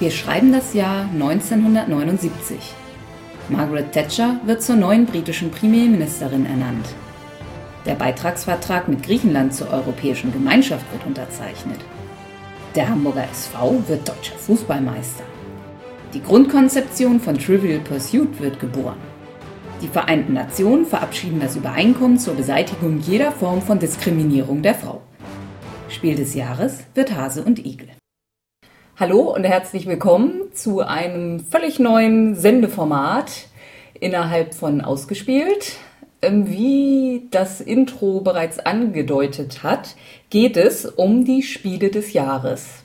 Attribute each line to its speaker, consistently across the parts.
Speaker 1: Wir schreiben das Jahr 1979. Margaret Thatcher wird zur neuen britischen Premierministerin ernannt. Der Beitragsvertrag mit Griechenland zur Europäischen Gemeinschaft wird unterzeichnet. Der Hamburger SV wird deutscher Fußballmeister. Die Grundkonzeption von Trivial Pursuit wird geboren. Die Vereinten Nationen verabschieden das Übereinkommen zur Beseitigung jeder Form von Diskriminierung der Frau. Spiel des Jahres wird Hase und Igel. Hallo und herzlich willkommen zu einem völlig neuen Sendeformat innerhalb von Ausgespielt. Ähm, wie das Intro bereits angedeutet hat, geht es um die Spiele des Jahres.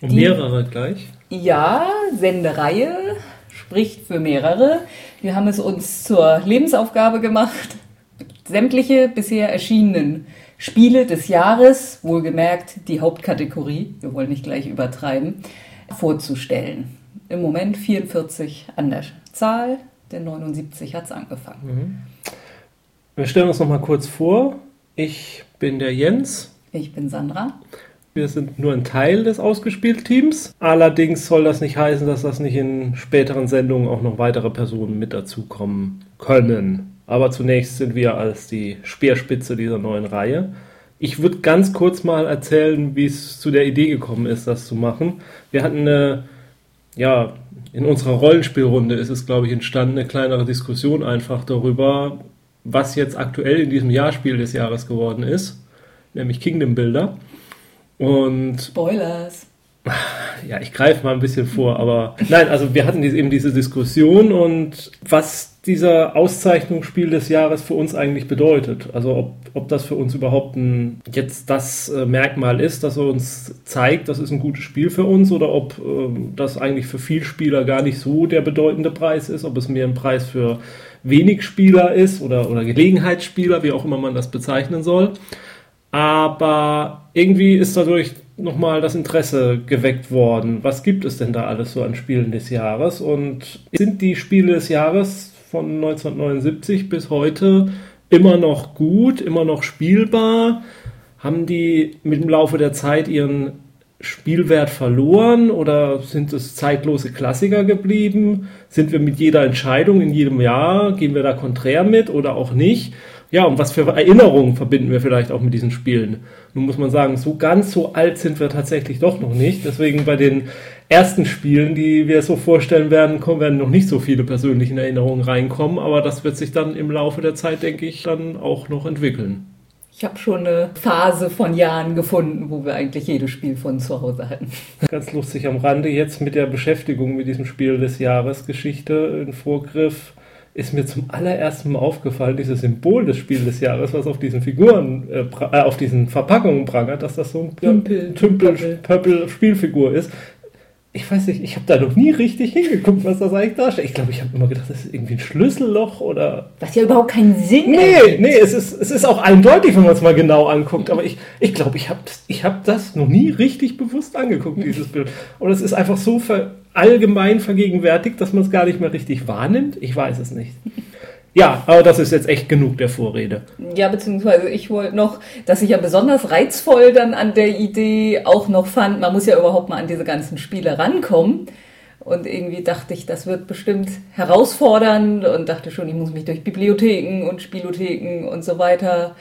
Speaker 2: Um die, mehrere gleich?
Speaker 1: Ja, Sendereihe spricht für mehrere. Wir haben es uns zur Lebensaufgabe gemacht, sämtliche bisher erschienenen Spiele des Jahres, wohlgemerkt die Hauptkategorie, wir wollen nicht gleich übertreiben, vorzustellen. Im Moment 44 an der Zahl, denn 79 hat es angefangen. Mhm.
Speaker 2: Wir stellen uns noch mal kurz vor. Ich bin der Jens.
Speaker 1: Ich bin Sandra.
Speaker 2: Wir sind nur ein Teil des Ausgespielt-Teams. Allerdings soll das nicht heißen, dass das nicht in späteren Sendungen auch noch weitere Personen mit dazukommen können. Aber zunächst sind wir als die Speerspitze dieser neuen Reihe. Ich würde ganz kurz mal erzählen, wie es zu der Idee gekommen ist, das zu machen. Wir hatten eine, ja, in unserer Rollenspielrunde ist es, glaube ich, entstanden, eine kleinere Diskussion einfach darüber, was jetzt aktuell in diesem Jahr Spiel des Jahres geworden ist, nämlich Kingdom Builder. Und
Speaker 1: Spoilers.
Speaker 2: Ja, ich greife mal ein bisschen vor, aber nein, also wir hatten eben diese Diskussion und was dieser Auszeichnungsspiel des Jahres für uns eigentlich bedeutet. Also ob, ob das für uns überhaupt ein, jetzt das äh, Merkmal ist, dass er uns zeigt, das ist ein gutes Spiel für uns oder ob äh, das eigentlich für viel Spieler gar nicht so der bedeutende Preis ist, ob es mehr ein Preis für wenig Spieler ist oder, oder Gelegenheitsspieler, wie auch immer man das bezeichnen soll. Aber irgendwie ist dadurch nochmal das Interesse geweckt worden. Was gibt es denn da alles so an Spielen des Jahres? Und sind die Spiele des Jahres von 1979 bis heute immer noch gut, immer noch spielbar? Haben die mit dem Laufe der Zeit ihren Spielwert verloren oder sind es zeitlose Klassiker geblieben? Sind wir mit jeder Entscheidung in jedem Jahr, gehen wir da konträr mit oder auch nicht? Ja, und was für Erinnerungen verbinden wir vielleicht auch mit diesen Spielen? Nun muss man sagen, so ganz so alt sind wir tatsächlich doch noch nicht. Deswegen bei den ersten Spielen, die wir so vorstellen werden, kommen, werden noch nicht so viele persönliche Erinnerungen reinkommen, aber das wird sich dann im Laufe der Zeit, denke ich, dann auch noch entwickeln.
Speaker 1: Ich habe schon eine Phase von Jahren gefunden, wo wir eigentlich jedes Spiel von zu Hause hatten.
Speaker 2: Ganz lustig am Rande jetzt mit der Beschäftigung mit diesem Spiel des Jahres Geschichte in Vorgriff ist mir zum allerersten Mal aufgefallen, dieses Symbol des Spiels des Jahres, was auf diesen Figuren, äh, äh, auf diesen Verpackungen prangert, dass das so ein Tümpel, Tümpel, Pöppel Spielfigur ist ich weiß nicht, ich habe da noch nie richtig hingeguckt, was das eigentlich darstellt. Ich glaube, ich habe immer gedacht, das ist irgendwie ein Schlüsselloch oder.
Speaker 1: Was ja überhaupt keinen Sinn
Speaker 2: Nee, nee, es ist, es ist auch eindeutig, wenn man es mal genau anguckt. Aber ich, ich glaube, ich habe ich hab das noch nie richtig bewusst angeguckt, dieses Bild. Und es ist einfach so ver allgemein vergegenwärtigt, dass man es gar nicht mehr richtig wahrnimmt. Ich weiß es nicht. Ja, aber das ist jetzt echt genug der Vorrede.
Speaker 1: Ja, beziehungsweise ich wollte noch, dass ich ja besonders reizvoll dann an der Idee auch noch fand, man muss ja überhaupt mal an diese ganzen Spiele rankommen. Und irgendwie dachte ich, das wird bestimmt herausfordernd und dachte schon, ich muss mich durch Bibliotheken und Spielotheken und so weiter.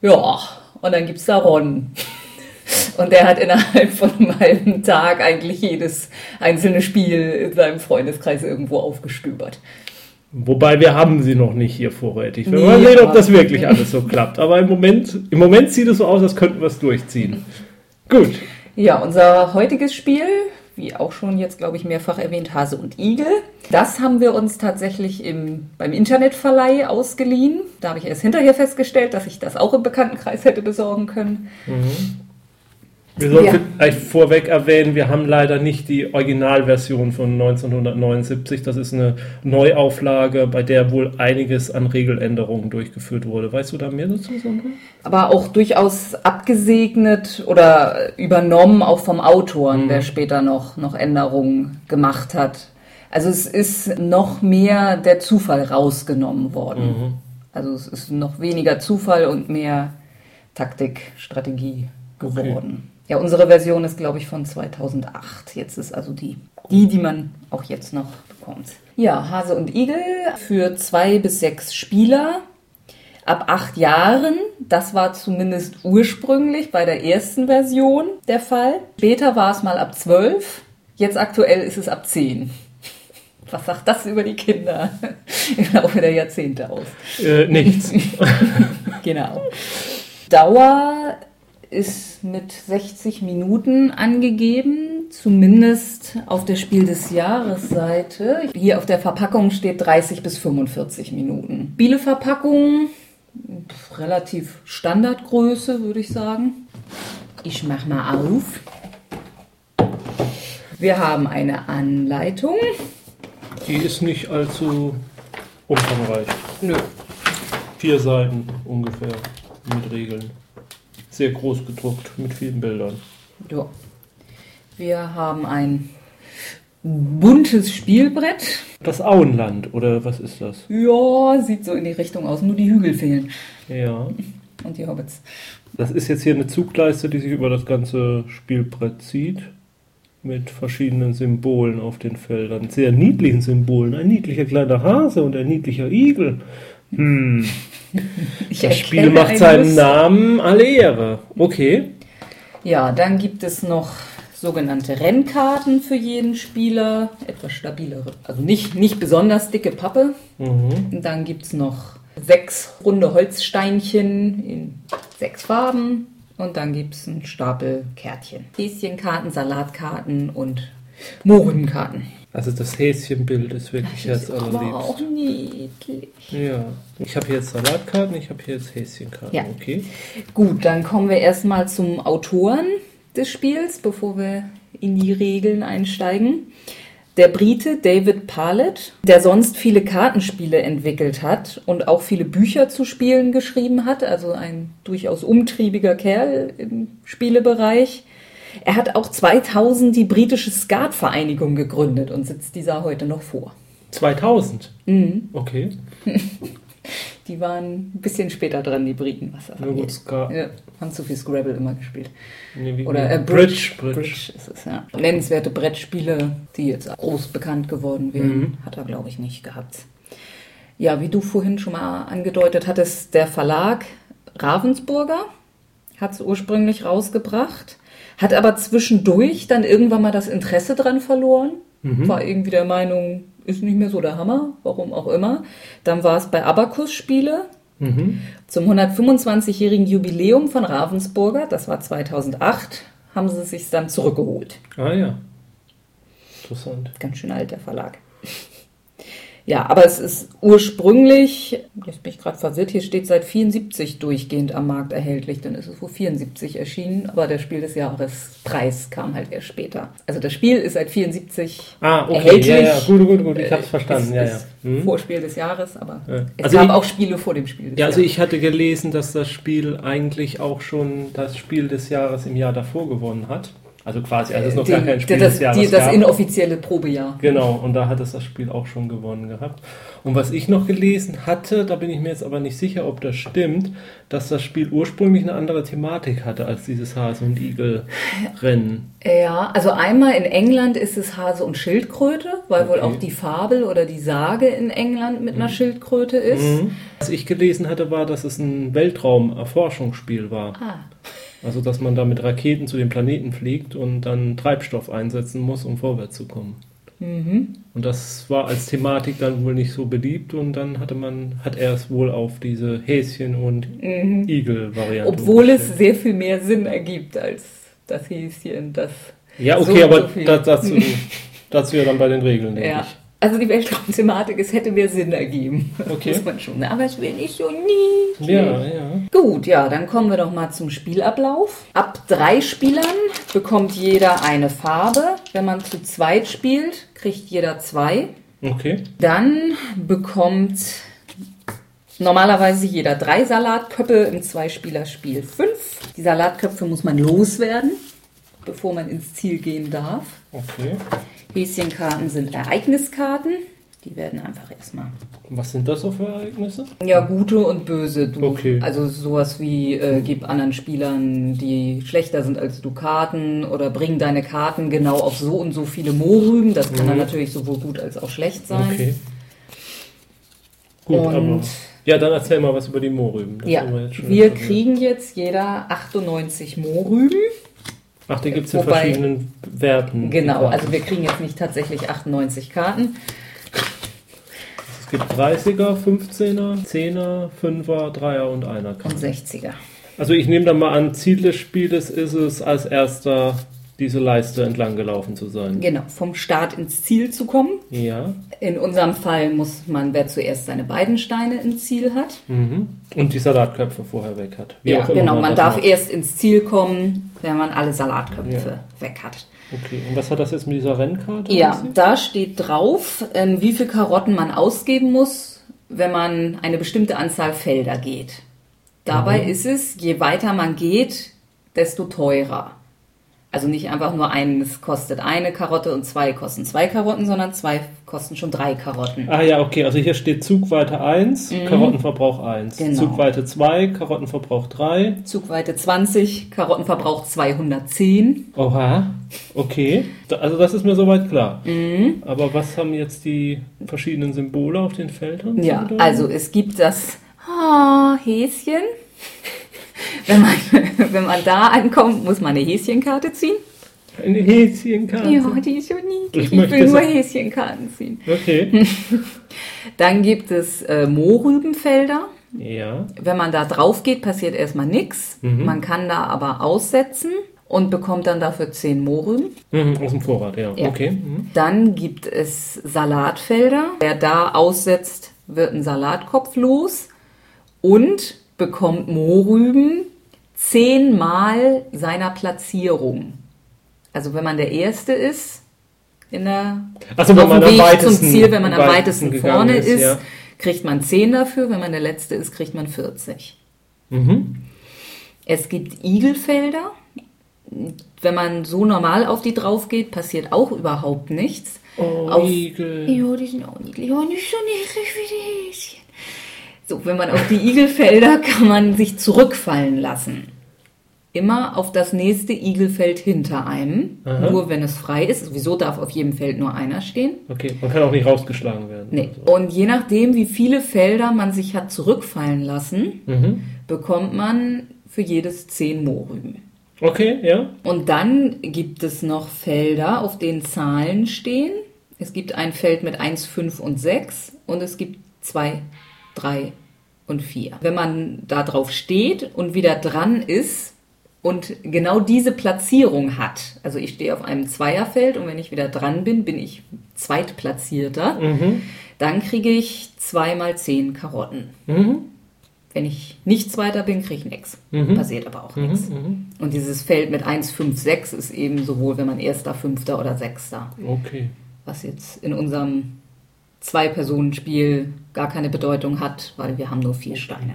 Speaker 1: Ja, und dann gibt's da Ron. Und der hat innerhalb von einem halben Tag eigentlich jedes einzelne Spiel in seinem Freundeskreis irgendwo aufgestöbert.
Speaker 2: Wobei wir haben sie noch nicht hier vorrätig. Wir nee, wollen sehen, ob das wirklich alles so klappt. Aber im Moment, im Moment sieht es so aus, als könnten wir es durchziehen. Gut.
Speaker 1: Ja, unser heutiges Spiel, wie auch schon jetzt, glaube ich, mehrfach erwähnt, Hase und Igel. Das haben wir uns tatsächlich im, beim Internetverleih ausgeliehen. Da habe ich erst hinterher festgestellt, dass ich das auch im Bekanntenkreis hätte besorgen können. Mhm.
Speaker 2: Wir sollten ja. vielleicht vorweg erwähnen, wir haben leider nicht die Originalversion von 1979. Das ist eine Neuauflage, bei der wohl einiges an Regeländerungen durchgeführt wurde. Weißt du da mehr dazu, Sandra?
Speaker 1: Aber auch durchaus abgesegnet oder übernommen, auch vom Autor, mhm. der später noch, noch Änderungen gemacht hat. Also es ist noch mehr der Zufall rausgenommen worden. Mhm. Also es ist noch weniger Zufall und mehr Taktik, Strategie geworden. Okay. Ja, unsere Version ist, glaube ich, von 2008. Jetzt ist also die, die, die man auch jetzt noch bekommt. Ja, Hase und Igel für zwei bis sechs Spieler ab acht Jahren. Das war zumindest ursprünglich bei der ersten Version der Fall. Später war es mal ab zwölf. Jetzt aktuell ist es ab zehn. Was sagt das über die Kinder im Laufe der Jahrzehnte aus?
Speaker 2: Äh, nichts.
Speaker 1: genau. Dauer ist mit 60 Minuten angegeben, zumindest auf der Spiel des Jahres Seite. Hier auf der Verpackung steht 30 bis 45 Minuten. Spieleverpackung relativ Standardgröße, würde ich sagen. Ich mache mal auf. Wir haben eine Anleitung.
Speaker 2: Die ist nicht allzu umfangreich.
Speaker 1: Nö.
Speaker 2: Vier Seiten ungefähr mit Regeln. Sehr groß gedruckt mit vielen Bildern.
Speaker 1: Ja. Wir haben ein buntes Spielbrett.
Speaker 2: Das Auenland, oder was ist das?
Speaker 1: Ja, sieht so in die Richtung aus. Nur die Hügel fehlen.
Speaker 2: Ja.
Speaker 1: Und die Hobbits.
Speaker 2: Das ist jetzt hier eine Zugleiste, die sich über das ganze Spielbrett zieht. Mit verschiedenen Symbolen auf den Feldern. Sehr niedlichen Symbolen. Ein niedlicher kleiner Hase und ein niedlicher Igel. Hm.
Speaker 1: Ich
Speaker 2: Das Spiel macht
Speaker 1: ein
Speaker 2: seinen. Namen alle Ehre. Okay.
Speaker 1: Ja, dann gibt es noch sogenannte Rennkarten für jeden Spieler. Etwas stabilere. Also nicht, nicht besonders dicke Pappe.
Speaker 2: Mhm.
Speaker 1: Und dann gibt es noch sechs runde Holzsteinchen in sechs Farben. Und dann gibt es einen Stapel Kärtchen. Häschenkarten, Salatkarten und Mohrenkarten.
Speaker 2: Also das Häschenbild ist wirklich
Speaker 1: Das ist aber auch
Speaker 2: herzallerliebst.
Speaker 1: niedlich.
Speaker 2: Ja. Ich habe hier jetzt Salatkarten, ich habe hier jetzt Häschenkarten.
Speaker 1: Ja.
Speaker 2: Okay.
Speaker 1: Gut, dann kommen wir erstmal zum Autoren des Spiels, bevor wir in die Regeln einsteigen. Der Brite David Pallet, der sonst viele Kartenspiele entwickelt hat und auch viele Bücher zu Spielen geschrieben hat, also ein durchaus umtriebiger Kerl im Spielebereich. Er hat auch 2000 die britische Skatvereinigung gegründet und sitzt dieser heute noch vor.
Speaker 2: 2000.
Speaker 1: Mhm.
Speaker 2: Okay.
Speaker 1: Die waren ein bisschen später dran, die Briten, was das angeht. Ja, haben zu viel Scrabble immer gespielt.
Speaker 2: nee, wie-
Speaker 1: Oder äh,
Speaker 2: Bridge.
Speaker 1: Bridge.
Speaker 2: Bridge.
Speaker 1: ist es, ja. Nennenswerte Brettspiele, die jetzt groß bekannt geworden wären,
Speaker 2: Mhm.
Speaker 1: hat er, glaube ich, nicht gehabt. Ja, wie du vorhin schon mal angedeutet hattest, der Verlag Ravensburger hat es ursprünglich rausgebracht, hat aber zwischendurch dann irgendwann mal das Interesse dran verloren,
Speaker 2: Mhm.
Speaker 1: war irgendwie der Meinung, ist nicht mehr so der Hammer, warum auch immer. Dann war es bei Abacus Spiele,
Speaker 2: Mhm.
Speaker 1: zum 125-jährigen Jubiläum von Ravensburger, das war 2008, haben sie sich dann zurückgeholt.
Speaker 2: Ah ja. Interessant.
Speaker 1: Ganz schön alt, der Verlag. Ja, aber es ist ursprünglich, jetzt bin ich gerade verwirrt, hier steht seit 74 durchgehend am Markt erhältlich, dann ist es wohl 74 erschienen, aber der Spiel des Jahres Preis kam halt erst später. Also das Spiel ist seit 74
Speaker 2: Ah, okay.
Speaker 1: erhältlich.
Speaker 2: Ja, ja. Gut, gut, gut. Ich habe es
Speaker 1: Äh,
Speaker 2: verstanden.
Speaker 1: ist-
Speaker 2: Ja, ja. Mhm.
Speaker 1: Vorspiel des Jahres, aber
Speaker 2: Ja.
Speaker 1: es
Speaker 2: Also
Speaker 1: gab
Speaker 2: ich-
Speaker 1: auch Spiele vor dem Spiel des
Speaker 2: Ja, also
Speaker 1: Jahres.
Speaker 2: ich hatte gelesen, dass das Spiel eigentlich auch schon das Spiel des Jahres im Jahr davor gewonnen hat. Also quasi, als es noch gar
Speaker 1: Den-
Speaker 2: kein Spiel
Speaker 1: das,
Speaker 2: des Jahres
Speaker 1: die, das
Speaker 2: gab.
Speaker 1: inoffizielle Probejahr.
Speaker 2: Genau, und da hat es das Spiel auch schon gewonnen gehabt. Und was ich noch gelesen hatte, da bin ich mir jetzt aber nicht sicher, ob das stimmt, dass das Spiel ursprünglich eine andere Thematik hatte als dieses Hase- und Igel-Rennen.
Speaker 1: Ja, also einmal in England ist es Hase und Schildkröte, weil wohl
Speaker 2: Okay.
Speaker 1: auch die Fabel oder die Sage in England mit einer Schildkröte ist.
Speaker 2: Mhm. Was ich gelesen hatte, war, dass es ein Weltraum-Erforschungsspiel war.
Speaker 1: Ah,
Speaker 2: Also, dass man da mit Raketen zu den Planeten fliegt und dann Treibstoff einsetzen muss, um vorwärts zu kommen.
Speaker 1: mhm.
Speaker 2: Und das war als Thematik dann wohl nicht so beliebt und dann hatte man, hat er es wohl auf diese Häschen- und Igel-Variante.
Speaker 1: Mhm. Obwohl es
Speaker 2: umgestellt.
Speaker 1: sehr viel mehr Sinn ergibt als das Häschen, das.
Speaker 2: Ja,
Speaker 1: so
Speaker 2: okay,
Speaker 1: und
Speaker 2: aber
Speaker 1: so
Speaker 2: dazu, dazu ja dann bei den Regeln, denke
Speaker 1: Ja.
Speaker 2: ich.
Speaker 1: Also die Weltraumthematik, es hätte mehr Sinn ergeben.
Speaker 2: Okay.
Speaker 1: Muss man schon. Aber es wäre nicht so nie.
Speaker 2: Ja, ja.
Speaker 1: Gut, ja, dann kommen wir doch mal zum Spielablauf. Ab drei Spielern bekommt jeder eine Farbe. Wenn man zu zweit spielt, kriegt jeder zwei.
Speaker 2: Okay.
Speaker 1: Dann bekommt normalerweise jeder drei Salatköpfe im Zweispielerspiel fünf. Die Salatköpfe muss man loswerden, bevor man ins Ziel gehen darf.
Speaker 2: Okay.
Speaker 1: Häschenkarten sind Ereigniskarten. Die werden einfach erstmal.
Speaker 2: Was sind das so für Ereignisse?
Speaker 1: Ja, gute und böse. Du,
Speaker 2: Okay.
Speaker 1: Also sowas wie, äh, gib anderen Spielern, die schlechter sind als du Karten oder bring deine Karten genau auf so und so viele Mohrrüben. Das kann dann natürlich sowohl gut als auch schlecht sein.
Speaker 2: Okay. Gut,
Speaker 1: Und-
Speaker 2: aber. Ja, dann erzähl mal was über die Mohrrüben. Das
Speaker 1: Ja, wir
Speaker 2: etabliert.
Speaker 1: kriegen jetzt jeder 98 Mohrrüben.
Speaker 2: Ach, den gibt es in
Speaker 1: Wobei-
Speaker 2: verschiedenen Werten.
Speaker 1: Genau, also wir kriegen jetzt nicht tatsächlich 98 Karten.
Speaker 2: Es gibt 30er, 15er, 10er, 5er, 3er und 1er.
Speaker 1: und 60er.
Speaker 2: Also ich nehme dann mal an, Ziel des Spieles ist es, als erster diese Leiste entlang gelaufen zu sein.
Speaker 1: Genau, vom Start ins Ziel zu kommen.
Speaker 2: Ja.
Speaker 1: In unserem Fall muss man, wer zuerst seine beiden Steine ins Ziel hat.
Speaker 2: Mhm. Und die Salatköpfe vorher weg hat. Wie
Speaker 1: ja, genau, man
Speaker 2: das
Speaker 1: darf
Speaker 2: macht.
Speaker 1: erst ins Ziel kommen, wenn man alle Salatköpfe
Speaker 2: Ja.
Speaker 1: weg hat.
Speaker 2: Okay, und was hat das jetzt mit dieser Rennkarte?
Speaker 1: Ja, da steht drauf, ähm, wie viel Karotten man ausgeben muss, wenn man eine bestimmte Anzahl Felder geht. Dabei
Speaker 2: Mhm.
Speaker 1: ist es, je weiter man geht, desto teurer. Also nicht einfach nur eines kostet eine Karotte und zwei kosten zwei Karotten, sondern zwei kosten schon drei Karotten.
Speaker 2: Ah ja, okay, also hier steht Zugweite 1, Karottenverbrauch 1.
Speaker 1: Genau.
Speaker 2: Zugweite 2, Karottenverbrauch 3.
Speaker 1: Zugweite 20, Karottenverbrauch 210.
Speaker 2: Oha, okay. Also das ist mir soweit klar.
Speaker 1: Mhm.
Speaker 2: Aber was haben jetzt die verschiedenen Symbole auf den Feldern?
Speaker 1: Ja, also es gibt das oh, Häschen. Wenn man, wenn man da ankommt, muss man eine Häschenkarte ziehen.
Speaker 2: Eine Häschenkarte.
Speaker 1: Ja, die ist so niedlich.
Speaker 2: Ich
Speaker 1: Ich, will nur Häschenkarten ziehen.
Speaker 2: Okay.
Speaker 1: Dann gibt es äh, Mohrrübenfelder.
Speaker 2: Ja.
Speaker 1: Wenn man da drauf geht, passiert erstmal nichts.
Speaker 2: Mhm.
Speaker 1: Man kann da aber aussetzen und bekommt dann dafür 10 Mohrrüben.
Speaker 2: Mhm, aus dem Vorrat, ja.
Speaker 1: Ja.
Speaker 2: Okay. Mhm.
Speaker 1: Dann gibt es Salatfelder. Wer da aussetzt, wird ein Salatkopf los und bekommt Mohrrüben zehnmal seiner Platzierung. Also wenn man der Erste ist, in der,
Speaker 2: Also wenn
Speaker 1: auf
Speaker 2: man
Speaker 1: dem
Speaker 2: am
Speaker 1: Weg
Speaker 2: weitesten,
Speaker 1: zum Ziel, wenn man am weitesten vorne ist,
Speaker 2: ja.
Speaker 1: kriegt man 10 dafür. Wenn man der Letzte ist, kriegt man 40.
Speaker 2: Mhm.
Speaker 1: Es gibt Igelfelder. Wenn man so normal auf die drauf geht, passiert auch überhaupt nichts.
Speaker 2: Oh,
Speaker 1: Auf-
Speaker 2: Igel.
Speaker 1: Ja, die sind auch niedlich. Ja, nicht so niedlich wie die Häschen. So, wenn man auf die Igelfelder kann man sich zurückfallen lassen. Immer auf das nächste Igelfeld hinter einem.
Speaker 2: Aha.
Speaker 1: Nur wenn es frei ist. Sowieso darf auf jedem Feld nur einer stehen.
Speaker 2: Okay, man kann auch nicht rausgeschlagen werden.
Speaker 1: Nee.
Speaker 2: Also.
Speaker 1: Und je nachdem, wie viele Felder man sich hat zurückfallen lassen,
Speaker 2: Mhm.
Speaker 1: bekommt man für jedes 10 Mohrrüben.
Speaker 2: Okay, ja.
Speaker 1: Und dann gibt es noch Felder, auf denen Zahlen stehen. Es gibt ein Feld mit 1, 5 und 6 und es gibt 2, 3 und 4. Wenn man da drauf steht und wieder dran ist und genau diese Platzierung hat, also ich stehe auf einem Zweierfeld und wenn ich wieder dran bin, bin ich Zweitplatzierter,
Speaker 2: Mhm.
Speaker 1: dann kriege ich 2 mal 10 Karotten.
Speaker 2: Mhm.
Speaker 1: Wenn ich nicht Zweiter bin, kriege ich nichts.
Speaker 2: Mhm.
Speaker 1: Passiert aber auch nichts.
Speaker 2: Mhm.
Speaker 1: Und dieses Feld mit 1, 5, 6 ist eben sowohl, wenn man Erster, Fünfter oder Sechster,
Speaker 2: Okay.
Speaker 1: was jetzt in unserem Zwei-Personen-Spiel gar keine Bedeutung hat, weil wir haben nur vier Steine.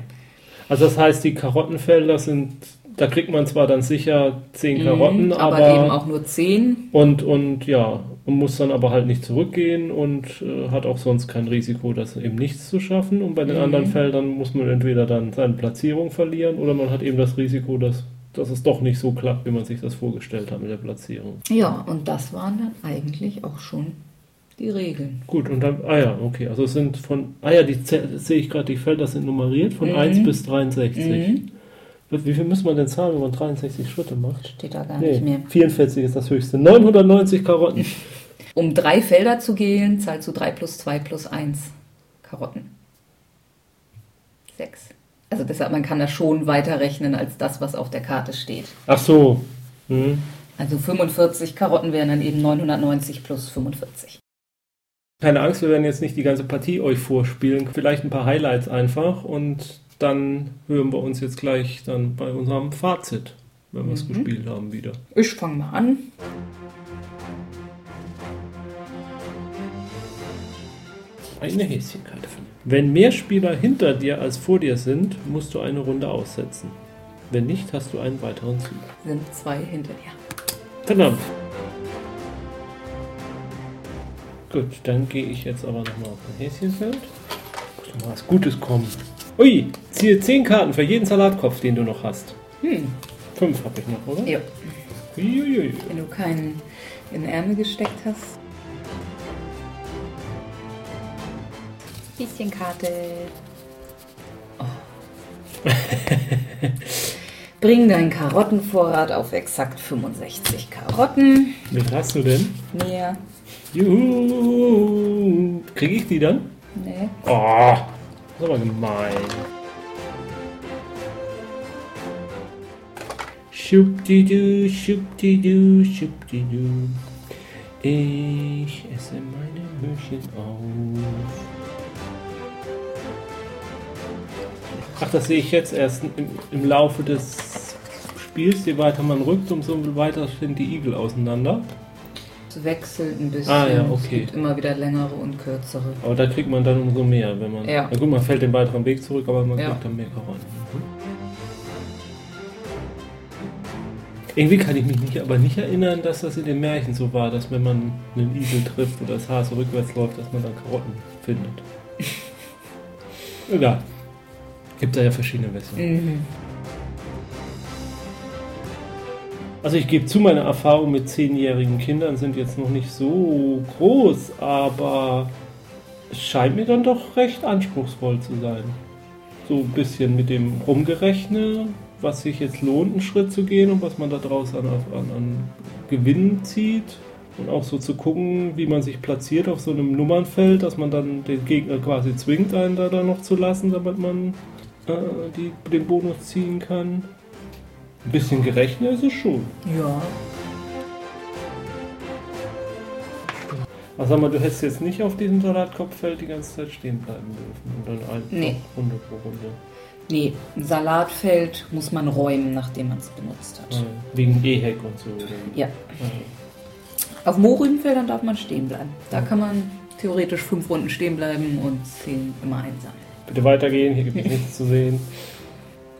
Speaker 2: Also das heißt, die Karottenfelder sind, da kriegt man zwar dann sicher 10 Karotten,
Speaker 1: Mhm, aber,
Speaker 2: aber,
Speaker 1: eben auch nur zehn.
Speaker 2: und und ja, und muss dann aber halt nicht zurückgehen und äh, hat auch sonst kein Risiko, das eben nichts zu schaffen. Und bei den
Speaker 1: Mhm.
Speaker 2: anderen Feldern muss man entweder dann seine Platzierung verlieren oder man hat eben das Risiko, dass, dass es doch nicht so klappt, wie man sich das vorgestellt hat mit der Platzierung.
Speaker 1: Ja, und das waren dann eigentlich auch schon die Regeln.
Speaker 2: Gut, und dann, ah ja, okay, also es sind von, ah ja, die sehe ich gerade, die Felder sind nummeriert von
Speaker 1: Mhm.
Speaker 2: 1 bis 63.
Speaker 1: Mhm.
Speaker 2: Wie viel muss man denn zahlen, wenn man 63 Schritte macht?
Speaker 1: Steht da gar
Speaker 2: Nee,
Speaker 1: nicht mehr.
Speaker 2: 44 ist das höchste. 990 Karotten.
Speaker 1: Um drei Felder zu gehen, zahlst du 3 plus 2 plus 1 Karotten. Sechs. Also deshalb, man kann das schon weiter rechnen als das, was auf der Karte steht.
Speaker 2: Ach so. Hm.
Speaker 1: Also 45 Karotten wären dann eben 990 plus 45.
Speaker 2: Keine Angst, wir werden jetzt nicht die ganze Partie euch vorspielen. Vielleicht ein paar Highlights einfach und dann hören wir uns jetzt gleich dann bei unserem Fazit, wenn wir es
Speaker 1: Mhm.
Speaker 2: gespielt haben, wieder.
Speaker 1: Ich fange mal an.
Speaker 2: Eine Häschenkarte finden. Wenn mehr Spieler hinter dir als vor dir sind, musst du eine Runde aussetzen. Wenn nicht, hast du einen weiteren Zug.
Speaker 1: Sind zwei hinter dir.
Speaker 2: Verdammt. Gut, dann gehe ich jetzt aber nochmal auf ein Häschenfeld. Muss mal was Gutes kommen. Ui, ziehe 10 Karten für jeden Salatkopf, den du noch hast.
Speaker 1: Hm.
Speaker 2: Fünf habe ich noch, oder?
Speaker 1: Ja.
Speaker 2: Uiuiui.
Speaker 1: Wenn du keinen in den Ärmel gesteckt hast. Bisschen Karte. Oh. Bring deinen Karottenvorrat auf exakt 65 Karotten.
Speaker 2: Wie viel hast du denn?
Speaker 1: Mehr.
Speaker 2: Juhu. Kriege ich die dann?
Speaker 1: Nee.
Speaker 2: Oh, das ist aber gemein. Schubdidu, schubdidu, schubdidu. Ich esse meine Möhrchen auf. Ach, das sehe ich jetzt erst im, im Laufe des Spiels. Je weiter man rückt, umso weiter sind die Igel auseinander.
Speaker 1: Es wechselt ein bisschen.
Speaker 2: Ah, ja,
Speaker 1: Es
Speaker 2: okay.
Speaker 1: gibt immer wieder längere und kürzere.
Speaker 2: Aber da kriegt man dann umso mehr, wenn man.
Speaker 1: Ja.
Speaker 2: Na gut, man fällt den weiteren Weg zurück, aber man
Speaker 1: Ja.
Speaker 2: kriegt dann mehr Karotten. Irgendwie kann ich mich nicht, aber nicht erinnern, dass das in den Märchen so war, dass wenn man einen Igel trifft oder das Hase rückwärts läuft, dass man dann Karotten findet. Egal. Gibt da ja verschiedene Versionen.
Speaker 1: Mhm.
Speaker 2: Also ich gebe zu, meine Erfahrungen mit zehnjährigen Kindern sind jetzt noch nicht so groß, aber es scheint mir dann doch recht anspruchsvoll zu sein. So ein bisschen mit dem Rumgerechne, was sich jetzt lohnt, einen Schritt zu gehen und was man da draus an, an, an Gewinn zieht. Und auch so zu gucken, wie man sich platziert auf so einem Nummernfeld, dass man dann den Gegner quasi zwingt, einen da dann noch zu lassen, damit man äh, die, den Bonus ziehen kann. Ein bisschen gerechnet ist es schon.
Speaker 1: Ja.
Speaker 2: Ach, sag mal, du hättest jetzt nicht auf diesem Salatkopffeld die ganze Zeit stehen bleiben dürfen. Und dann einfach
Speaker 1: Nee.
Speaker 2: Runde pro Runde.
Speaker 1: Nee, ein Salatfeld muss man räumen, nachdem man es benutzt hat.
Speaker 2: Ja, wegen Gehheck und so. oder?
Speaker 1: Ja.
Speaker 2: Ja.
Speaker 1: Auf Mohrrübenfeldern darf man stehen bleiben. Da kann man theoretisch fünf Runden stehen bleiben und zehn immer einsammeln.
Speaker 2: Bitte weitergehen, hier gibt es nichts zu sehen.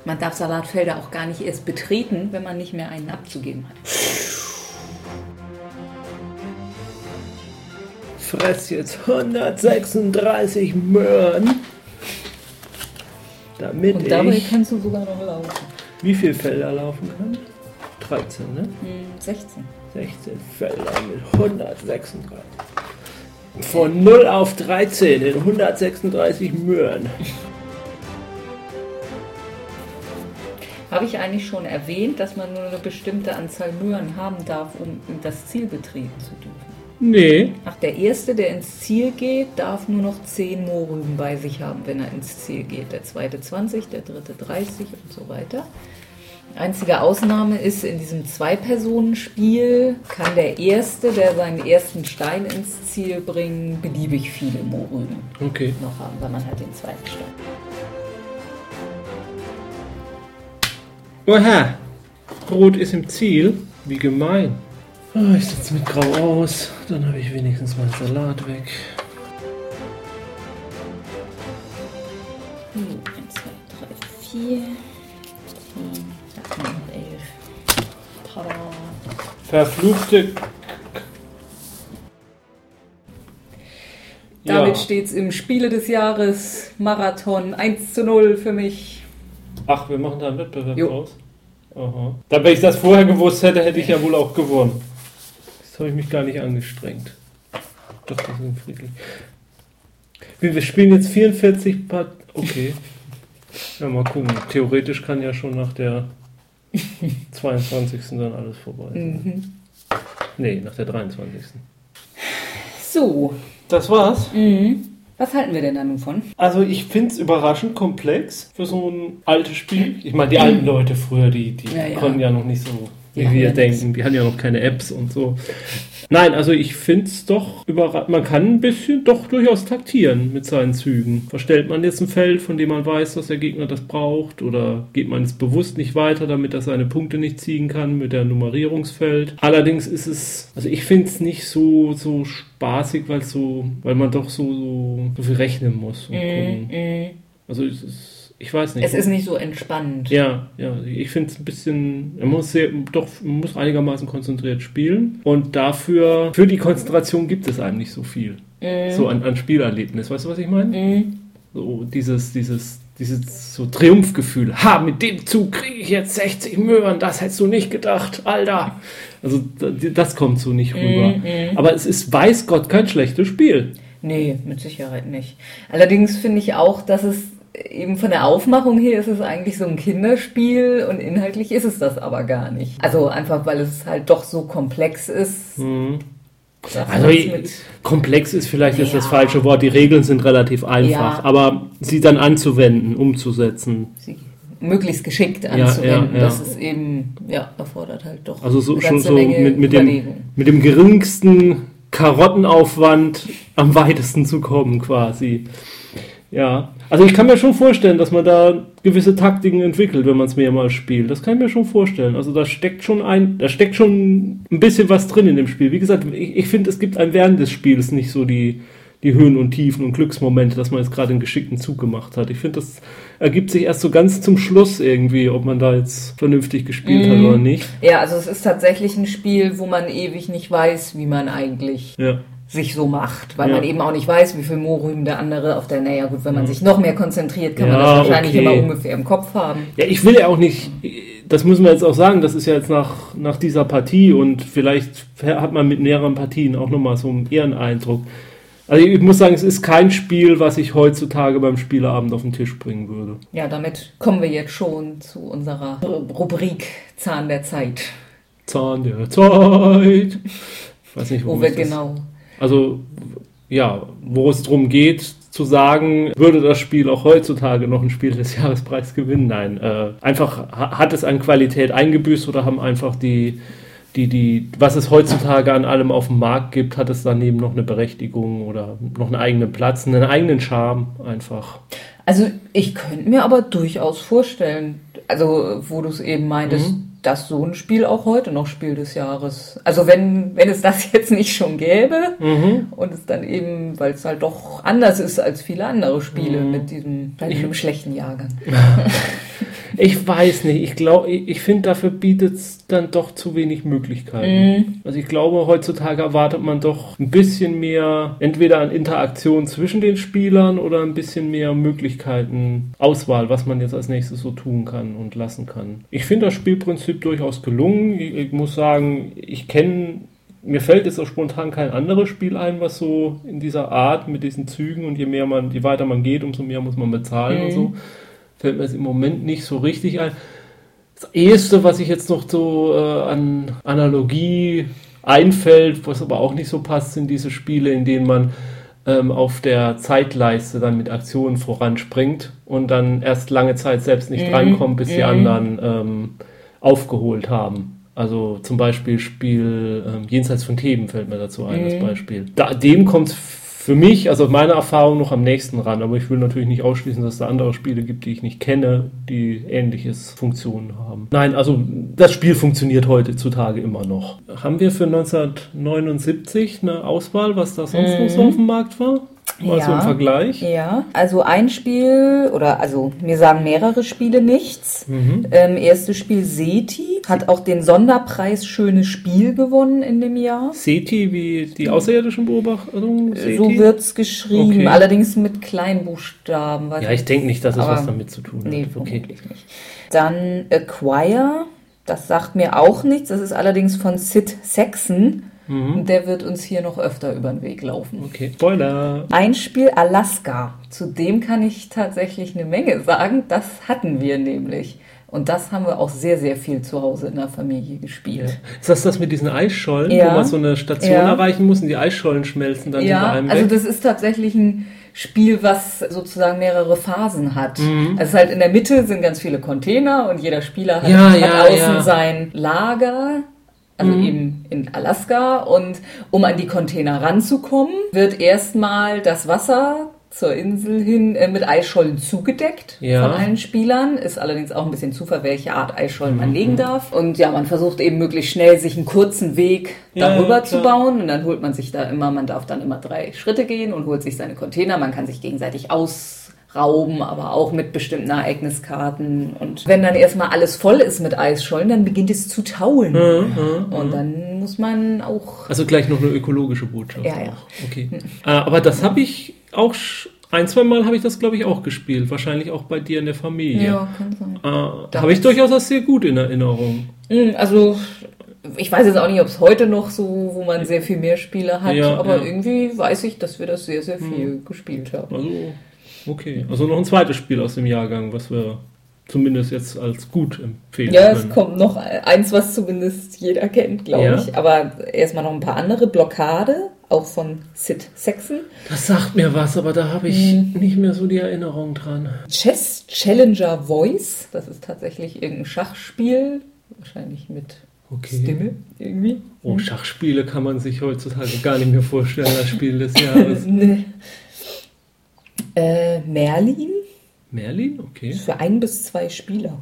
Speaker 1: Man darf Salatfelder auch gar nicht erst betreten, wenn man nicht mehr einen abzugeben hat.
Speaker 2: Fress jetzt 136 Möhren. Damit
Speaker 1: Und dabei
Speaker 2: ich.
Speaker 1: kannst du sogar noch laufen.
Speaker 2: Wie viele Felder laufen kann? 13, ne?
Speaker 1: Hm, 16.
Speaker 2: 16 Felder mit 136. Von 0 auf 13 in 136 Möhren.
Speaker 1: Habe ich eigentlich schon erwähnt, dass man nur eine bestimmte Anzahl Möhren haben darf, um das Ziel betreten zu dürfen?
Speaker 2: Nee.
Speaker 1: Ach, der Erste, der ins Ziel geht, darf nur noch 10 Mohrrüben bei sich haben, wenn er ins Ziel geht. Der Zweite 20, der Dritte 30 und so weiter. Einzige Ausnahme ist, in diesem Zwei-Personen-Spiel kann der Erste, der seinen ersten Stein ins Ziel bringt, beliebig viele Mohrrüben
Speaker 2: Okay.
Speaker 1: noch haben, weil man hat den zweiten Stein.
Speaker 2: Oha. Rot ist im Ziel. Wie gemein. Ah, ich sitze mit Grau aus. Dann habe ich wenigstens meinen Salat weg.
Speaker 1: So, 1, 2, 3, 4, 10, da kommen noch 11. Tada.
Speaker 2: Verfluchte.
Speaker 1: Damit
Speaker 2: Ja.
Speaker 1: steht es im Spiele des Jahres Marathon 1 zu 0 für mich.
Speaker 2: Ach, wir machen da einen Wettbewerb
Speaker 1: Jo.
Speaker 2: draus. Aha. Da, wenn ich das vorher gewusst hätte, hätte ich ja wohl auch gewonnen. Das habe ich mich gar nicht angestrengt. Doch, das sind friedlich. Wir, wir spielen jetzt 44 Part. Okay. Ja, mal gucken. Theoretisch kann ja schon nach der 22. dann alles vorbei sein.
Speaker 1: Mhm.
Speaker 2: Nee, nach der 23.
Speaker 1: So,
Speaker 2: Das war's.
Speaker 1: mhm. Was halten wir denn da nun von?
Speaker 2: Also ich finde es überraschend komplex für so ein altes Spiel. Ich meine, die alten Leute früher, die, die
Speaker 1: Ja, ja.
Speaker 2: konnten ja noch nicht so, wie
Speaker 1: haben
Speaker 2: wir
Speaker 1: ja
Speaker 2: denken. Die hatten ja noch keine Apps und so. Nein, also ich finde es doch überraschend. Man kann ein bisschen doch durchaus taktieren mit seinen Zügen. Verstellt man jetzt ein Feld, von dem man weiß, dass der Gegner das braucht? Oder geht man jetzt bewusst nicht weiter, damit er seine Punkte nicht ziehen kann mit der Nummerierungsfeld? Allerdings ist es, also ich finde es nicht so, so spaßig, weil so, weil man doch so, so, so viel rechnen muss. Gucken.
Speaker 1: Mhm.
Speaker 2: Also es ist ich weiß nicht.
Speaker 1: Es ist nicht so entspannt.
Speaker 2: Ja, ja, ich finde es ein bisschen, man muss sehr, doch, man muss einigermaßen konzentriert spielen und dafür, für die Konzentration gibt es einem nicht so viel.
Speaker 1: Mhm.
Speaker 2: So an, an Spielerlebnis, weißt du, was ich meine?
Speaker 1: Mhm.
Speaker 2: So dieses, dieses, dieses so Triumphgefühl. Ha, mit dem Zug kriege ich jetzt 60 Möhren, das hättest du nicht gedacht, Alter. Also das kommt so nicht rüber.
Speaker 1: Mhm,
Speaker 2: Aber es ist, weiß Gott, kein schlechtes Spiel.
Speaker 1: Nee, mit Sicherheit nicht. Allerdings finde ich auch, dass es eben von der Aufmachung her ist es eigentlich so ein Kinderspiel und inhaltlich ist es das aber gar nicht. Also einfach, weil es halt doch so komplex ist. dass
Speaker 2: Also komplex ist vielleicht jetzt das
Speaker 1: Ja.
Speaker 2: falsche Wort. Die Regeln sind relativ einfach,
Speaker 1: Ja.
Speaker 2: aber sie dann anzuwenden, umzusetzen.
Speaker 1: sie möglichst geschickt
Speaker 2: ja,
Speaker 1: anzuwenden.
Speaker 2: ja.
Speaker 1: Das ist eben, ja, erfordert halt doch
Speaker 2: Also so, schon so mit, mit, dem, mit dem geringsten Karottenaufwand am weitesten zu kommen quasi. Ja, also ich kann mir schon vorstellen, dass man da gewisse Taktiken entwickelt, wenn man es mehrmals spielt. Das kann ich mir schon vorstellen. Also da steckt schon ein, da steckt schon ein bisschen was drin in dem Spiel. Wie gesagt, ich, ich finde, es gibt ein während des Spiels nicht so die, die Höhen und Tiefen und Glücksmomente, dass man jetzt gerade einen geschickten Zug gemacht hat. Ich finde, das ergibt sich erst so ganz zum Schluss irgendwie, ob man da jetzt vernünftig gespielt hat oder nicht.
Speaker 1: Ja, also es ist tatsächlich ein Spiel, wo man ewig nicht weiß, wie man eigentlich
Speaker 2: Ja.
Speaker 1: Sich so macht, weil
Speaker 2: Ja.
Speaker 1: man eben auch nicht weiß, wie viel Mohrrüben der andere auf der, naja gut, wenn man sich noch mehr konzentriert, kann man
Speaker 2: Ja,
Speaker 1: das wahrscheinlich
Speaker 2: okay.
Speaker 1: immer ungefähr im Kopf haben.
Speaker 2: Ja, ich will ja auch nicht, das müssen wir jetzt auch sagen, das ist ja jetzt nach, nach dieser Partie und vielleicht hat man mit mehreren Partien auch nochmal so einen Ehreneindruck. Also ich muss sagen, es ist kein Spiel, was ich heutzutage beim Spieleabend auf den Tisch bringen würde.
Speaker 1: Ja, damit kommen wir jetzt schon zu unserer Rubrik Zahn der Zeit,
Speaker 2: Zahn der Zeit. Ich weiß nicht,
Speaker 1: wo wir genau
Speaker 2: Also, ja, wo es darum geht, zu sagen, würde das Spiel auch heutzutage noch ein Spiel des Jahrespreis gewinnen? Nein. Äh, einfach ha- hat es an Qualität eingebüßt oder haben einfach die, die, die, was es heutzutage an allem auf dem Markt gibt, hat es daneben noch eine Berechtigung oder noch einen eigenen Platz, einen eigenen Charme einfach.
Speaker 1: Also ich könnte mir aber durchaus vorstellen, also wo du es eben meintest,
Speaker 2: Mhm.
Speaker 1: Dass so ein Spiel auch heute noch Spiel des Jahres. Also wenn, wenn es das jetzt nicht schon gäbe
Speaker 2: Mhm.
Speaker 1: und es dann eben, weil es halt doch anders ist als viele andere Spiele
Speaker 2: Mhm.
Speaker 1: mit diesem, mit einem schlechten Jahrgang.
Speaker 2: Ich weiß nicht, ich glaube, ich, ich finde, dafür bietet es dann doch zu wenig Möglichkeiten. Also ich glaube, heutzutage erwartet man doch ein bisschen mehr, entweder an Interaktion zwischen den Spielern oder ein bisschen mehr Möglichkeiten, Auswahl, was man jetzt als nächstes so tun kann und lassen kann. Ich finde das Spielprinzip durchaus gelungen. Ich, ich muss sagen, ich kenne mir fällt jetzt auch spontan kein anderes Spiel ein, was so in dieser Art mit diesen Zügen und je mehr man, je weiter man geht, umso mehr muss man bezahlen und so. Fällt mir jetzt im Moment nicht so richtig ein. Das erste, was ich jetzt noch so äh, an Analogie einfällt, was aber auch nicht so passt, sind diese Spiele, in denen man ähm, auf der Zeitleiste dann mit Aktionen voranspringt und dann erst lange Zeit selbst nicht drankommt, bis die anderen ähm, aufgeholt haben. Also zum Beispiel Spiel ähm, Jenseits von Theben fällt mir dazu ein, das Beispiel. Da, dem kommt für mich, also meiner Erfahrung, noch am nächsten ran. Aber ich will natürlich nicht ausschließen, dass es da andere Spiele gibt, die ich nicht kenne, die ähnliches Funktionen haben. Nein, also das Spiel funktioniert heutzutage immer noch. Haben wir für 1979 eine Auswahl, was da sonst noch so auf dem Markt war? Mal so im
Speaker 1: Ja.
Speaker 2: Vergleich.
Speaker 1: Ja, also ein Spiel, oder also mir sagen mehrere Spiele nichts.
Speaker 2: Mhm.
Speaker 1: Ähm, erstes Spiel Seti hat auch den Sonderpreis Schönes Spiel gewonnen in dem Jahr.
Speaker 2: SETI wie die außerirdischen Beobachtungen?
Speaker 1: So
Speaker 2: SETI?
Speaker 1: wird's geschrieben,
Speaker 2: Okay.
Speaker 1: allerdings mit Kleinbuchstaben.
Speaker 2: Ja, ich denke nicht, dass es was damit zu tun hat.
Speaker 1: Nee,
Speaker 2: okay.
Speaker 1: nicht. Dann Acquire, das sagt mir auch nichts. Das ist allerdings von Sid Saxon.
Speaker 2: Mhm.
Speaker 1: Und der wird uns hier noch öfter über den Weg laufen.
Speaker 2: Okay, Spoiler.
Speaker 1: Ein Spiel Alaska. Zu dem kann ich tatsächlich eine Menge sagen. Das hatten wir nämlich. Und das haben wir auch sehr, sehr viel zu Hause in der Familie gespielt.
Speaker 2: Ist das das mit diesen Eisschollen,
Speaker 1: Ja.
Speaker 2: wo man so eine Station
Speaker 1: Ja.
Speaker 2: erreichen muss und die Eisschollen schmelzen dann hinter
Speaker 1: Ja,
Speaker 2: einem
Speaker 1: also
Speaker 2: weg?
Speaker 1: das ist tatsächlich ein Spiel, was sozusagen mehrere Phasen hat.
Speaker 2: Mhm.
Speaker 1: Also es ist halt in der Mitte sind ganz viele Container und jeder Spieler hat,
Speaker 2: Ja,
Speaker 1: hat
Speaker 2: ja,
Speaker 1: außen
Speaker 2: ja.
Speaker 1: sein Lager. Also
Speaker 2: Mhm.
Speaker 1: eben in Alaska. Und um an die Container ranzukommen, wird erstmal das Wasser zur Insel hin äh, mit Eisschollen zugedeckt
Speaker 2: Ja.
Speaker 1: von allen Spielern. Ist allerdings auch ein bisschen Zufall, welche Art Eisschollen
Speaker 2: Mhm.
Speaker 1: man legen darf. Und ja, man versucht eben möglichst schnell sich einen kurzen Weg
Speaker 2: Ja,
Speaker 1: darüber
Speaker 2: ja,
Speaker 1: zu bauen. Und dann holt man sich da immer, man darf dann immer drei Schritte gehen und holt sich seine Container. Man kann sich gegenseitig Raum, aber auch mit bestimmten Ereigniskarten. Und wenn dann erstmal alles voll ist mit Eisschollen, dann beginnt es zu tauen.
Speaker 2: Mhm,
Speaker 1: Und dann muss man auch.
Speaker 2: Also gleich noch eine ökologische Botschaft.
Speaker 1: Ja, ja.
Speaker 2: auch. Okay. Äh, aber das habe ich auch ein, zwei Mal habe ich das, glaube ich, auch gespielt. Wahrscheinlich auch bei dir in der Familie.
Speaker 1: kann sein.
Speaker 2: Äh,
Speaker 1: Da
Speaker 2: habe ich durchaus als sehr gut in Erinnerung.
Speaker 1: Mm, Also, ich weiß jetzt auch nicht, ob es heute noch so, wo man sehr viel mehr Spiele hat,
Speaker 2: Ja,
Speaker 1: aber
Speaker 2: ja.
Speaker 1: irgendwie weiß ich, dass wir das sehr, sehr viel gespielt haben.
Speaker 2: Also, okay. Also noch ein zweites Spiel aus dem Jahrgang, was wir zumindest jetzt als gut empfehlen
Speaker 1: Ja, es
Speaker 2: können.
Speaker 1: kommt noch eins, was zumindest jeder kennt, glaube
Speaker 2: Ja.
Speaker 1: ich. Aber erstmal noch ein paar andere. Blockade, auch von Sid Saxon.
Speaker 2: Das sagt mir was, aber da habe ich
Speaker 1: Hm.
Speaker 2: nicht mehr so die Erinnerung dran.
Speaker 1: Chess Challenger Voice, das ist tatsächlich irgendein Schachspiel, wahrscheinlich mit
Speaker 2: Okay.
Speaker 1: Stimme irgendwie.
Speaker 2: Oh, Schachspiele kann man sich heutzutage gar nicht mehr vorstellen als Spiel des Jahres.
Speaker 1: Ne. Äh, Merlin
Speaker 2: Merlin? Okay.
Speaker 1: für ein bis zwei Spieler.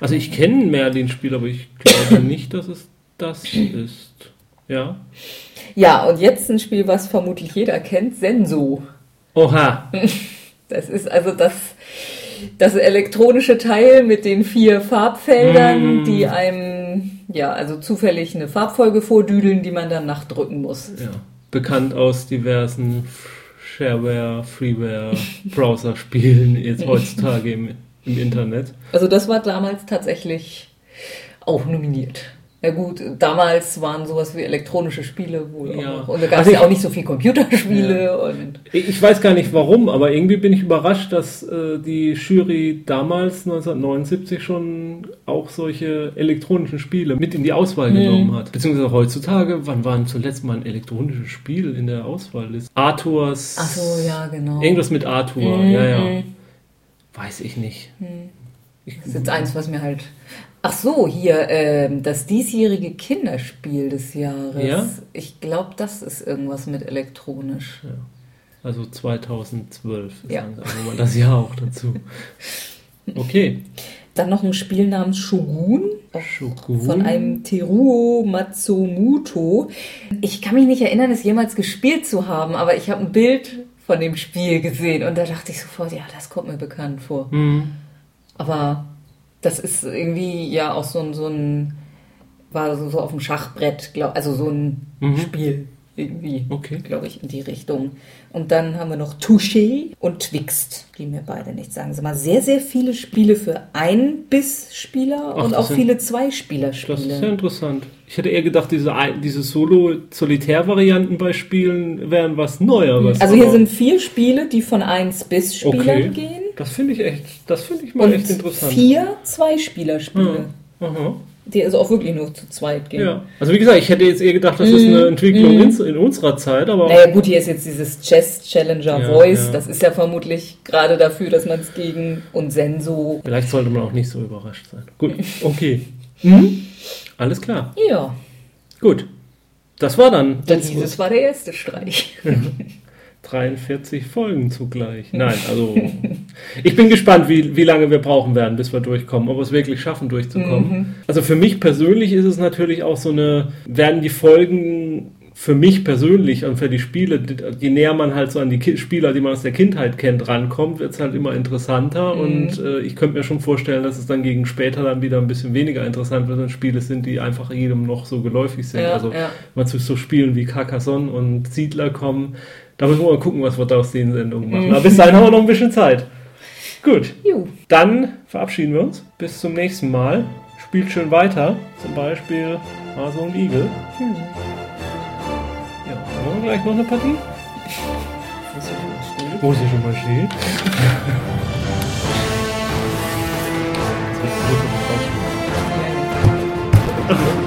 Speaker 2: Also ich kenne Merlin-Spiel, aber ich glaube nicht, dass es das ist. Ja.
Speaker 1: Ja, und jetzt ein Spiel, was vermutlich jeder kennt, Senso.
Speaker 2: Oha.
Speaker 1: Das ist also das, das elektronische Teil mit den vier Farbfeldern,
Speaker 2: Mm.
Speaker 1: die einem ja also zufällig eine Farbfolge vordüdeln, die man dann nachdrücken muss.
Speaker 2: Ja. Bekannt aus diversen Shareware, Freeware, Browser-Spielen jetzt heutzutage im, im Internet.
Speaker 1: Also das war damals tatsächlich auch nominiert. Ja gut, damals waren sowas wie elektronische Spiele wohl auch
Speaker 2: Ja.
Speaker 1: noch. Und da gab es
Speaker 2: Also
Speaker 1: ja auch nicht so viel Computerspiele und
Speaker 2: Ich weiß gar nicht warum, aber irgendwie bin ich überrascht, dass äh, die Jury damals 1979 schon auch solche elektronischen Spiele mit in die Auswahl genommen hat. Beziehungsweise heutzutage, wann war denn zuletzt mal ein elektronisches Spiel in der Auswahlliste? Arthurs.
Speaker 1: Ach so, ja, genau.
Speaker 2: Irgendwas mit Arthur,
Speaker 1: Mhm.
Speaker 2: ja, ja. Weiß ich nicht. Ich,
Speaker 1: Das ist jetzt eins, was mir halt. Ach so, hier, ähm, das diesjährige Kinderspiel des Jahres.
Speaker 2: Ja?
Speaker 1: Ich glaube, das ist irgendwas mit elektronisch.
Speaker 2: also 2012 ist
Speaker 1: Ja.
Speaker 2: dann das Jahr auch dazu. Okay.
Speaker 1: Dann noch ein Spiel namens Shogun.
Speaker 2: Shogun.
Speaker 1: Von einem Teruo Matsumoto. Ich kann mich nicht erinnern, es jemals gespielt zu haben, aber ich habe ein Bild von dem Spiel gesehen und da dachte ich sofort, ja, das kommt mir bekannt vor.
Speaker 2: Hm.
Speaker 1: Aber das ist irgendwie ja auch so ein, so ein war so, so auf dem Schachbrett, glaub, also so ein
Speaker 2: Mhm.
Speaker 1: Spiel irgendwie,
Speaker 2: Okay.
Speaker 1: glaube ich, in die Richtung. Und dann haben wir noch Touché und Twixt, die mir beide nichts sagen. Also mal sehr, sehr viele Spiele für Ein-Biss-Spieler
Speaker 2: Ach,
Speaker 1: und auch
Speaker 2: sind-
Speaker 1: viele
Speaker 2: Das ist
Speaker 1: Zwei-Spieler-Spiele.
Speaker 2: sehr interessant. Ich hätte eher gedacht, diese, ein- diese Solo-Solitär-Varianten bei Spielen wären was Neueres.
Speaker 1: Also hier sind vier Spiele, die von 1 bis Spielern
Speaker 2: Okay.
Speaker 1: gehen.
Speaker 2: Das finde ich echt, das finde ich mal
Speaker 1: Und
Speaker 2: echt interessant.
Speaker 1: vier Zwei-Spieler-Spiele,
Speaker 2: Aha.
Speaker 1: die also auch wirklich nur zu zweit gehen.
Speaker 2: Ja. Also wie gesagt, ich hätte jetzt eher gedacht, das ist
Speaker 1: Mhm.
Speaker 2: eine Entwicklung in, in unserer Zeit, aber
Speaker 1: Naja gut, hier ist jetzt dieses Chess Challenger
Speaker 2: Ja,
Speaker 1: Voice.
Speaker 2: ja.
Speaker 1: Das ist ja vermutlich gerade dafür, dass man es gegen und Senso.
Speaker 2: vielleicht sollte man auch nicht so überrascht sein. Gut, okay. Mhm. Alles klar.
Speaker 1: Ja,
Speaker 2: Gut. Das war dann
Speaker 1: dieses war der erste Streich.
Speaker 2: 43 Folgen zugleich. Nein, also ich bin gespannt, wie, wie lange wir brauchen werden, bis wir durchkommen, ob wir es wirklich schaffen, durchzukommen. Also für mich persönlich ist es natürlich auch so eine, werden die Folgen für mich persönlich und für die Spiele, je näher man halt so an die Ki Spieler, die man aus der Kindheit kennt, rankommt, wird es halt immer interessanter und äh, ich könnte mir schon vorstellen, dass es dann gegen später dann wieder ein bisschen weniger interessant wird, wenn Spiele sind, die einfach jedem noch so geläufig sind.
Speaker 1: Ja,
Speaker 2: also
Speaker 1: ja.
Speaker 2: mal zu so Spielen wie Carcassonne und Siedler kommen. Da müssen wir mal gucken, was wir da aus den Sendungen
Speaker 1: Mhm.
Speaker 2: machen. Aber bis dahin haben wir noch ein bisschen Zeit. Gut,
Speaker 1: Jo.
Speaker 2: dann verabschieden wir uns. Bis zum nächsten Mal. Spielt schön weiter. Zum Beispiel Hase und Igel.
Speaker 1: Hm.
Speaker 2: Ja, haben wir gleich noch eine Partie?
Speaker 1: Wo
Speaker 2: sie schon mal steht. Das wird-.
Speaker 1: Ja.